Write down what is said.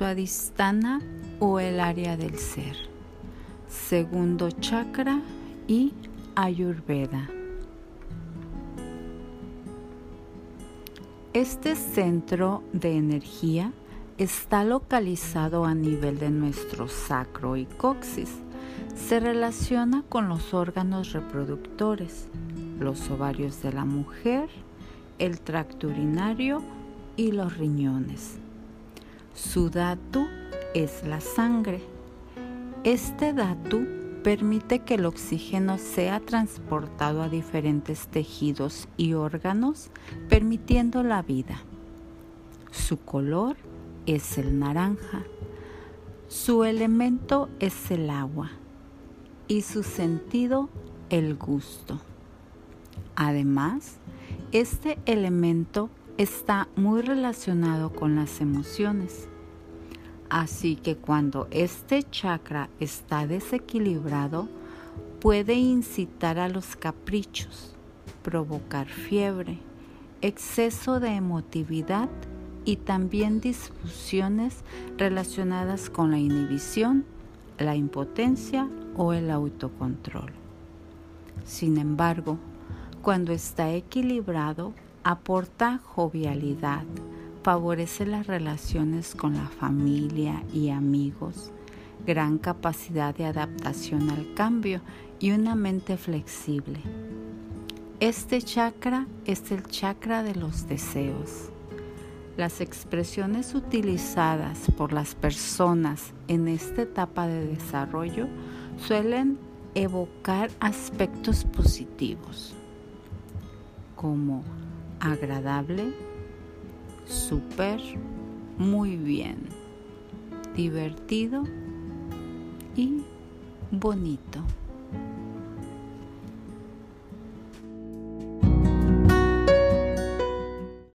Swadhisthana o el área del ser. Segundo chakra y Ayurveda. Este centro de energía está localizado a nivel de nuestro sacro y coxis. Se relaciona con los órganos reproductores, los ovarios de la mujer, el tracto urinario y los riñones. Su datu es la sangre. Este datu permite que el oxígeno sea transportado a diferentes tejidos y órganos, permitiendo la vida. Su color es el naranja, su elemento es el agua y su sentido el gusto. Además, este elemento está muy relacionado con las emociones. Así que cuando este chakra está desequilibrado, puede incitar a los caprichos, provocar fiebre, exceso de emotividad y también disfunciones relacionadas con la inhibición, la impotencia o el autocontrol. Sin embargo, cuando está equilibrado, aporta jovialidad, favorece las relaciones con la familia y amigos, gran capacidad de adaptación al cambio y una mente flexible. Este chakra es el chakra de los deseos. Las expresiones utilizadas por las personas en esta etapa de desarrollo suelen evocar aspectos positivos como agradable, súper, muy bien, divertido y bonito.